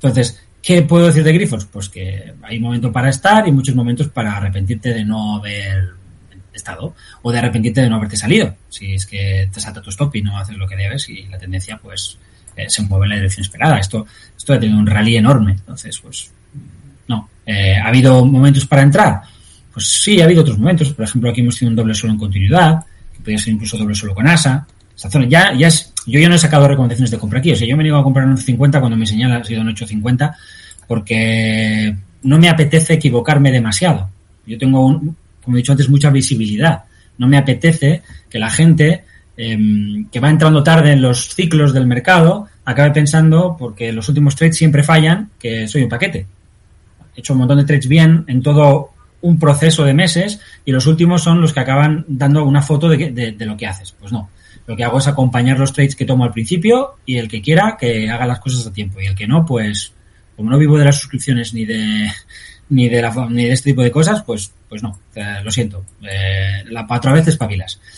Entonces, ¿qué puedo decir de Grifos? Pues que hay momentos para estar y muchos momentos para arrepentirte de no haber estado o de arrepentirte de no haberte salido. Si es que te salta tu stop y no haces lo que debes y la tendencia pues eh, se mueve en la dirección esperada. Esto, esto ha tenido un rally enorme. Entonces, pues no. Eh, ¿Ha habido momentos para entrar? Pues sí, ha habido otros momentos. Por ejemplo, aquí hemos tenido un doble solo en continuidad, que podría ser incluso doble solo con ASA. Ya, ya es, yo ya no he sacado recomendaciones de compra aquí. O sea, yo me he ido a comprar en 50 cuando mi señal ha sido en 8.50 porque no me apetece equivocarme demasiado. Yo tengo, un, como he dicho antes, mucha visibilidad. No me apetece que la gente eh, que va entrando tarde en los ciclos del mercado acabe pensando, porque los últimos trades siempre fallan, que soy un paquete. He hecho un montón de trades bien en todo un proceso de meses y los últimos son los que acaban dando una foto de, de, lo que haces. Pues no. Lo que hago es acompañar los trades que tomo al principio y el que quiera que haga las cosas a tiempo y el que no, pues como no vivo de las suscripciones ni de ni de la, ni de este tipo de cosas, pues pues no, lo siento. Eh, la otra vez espabilas.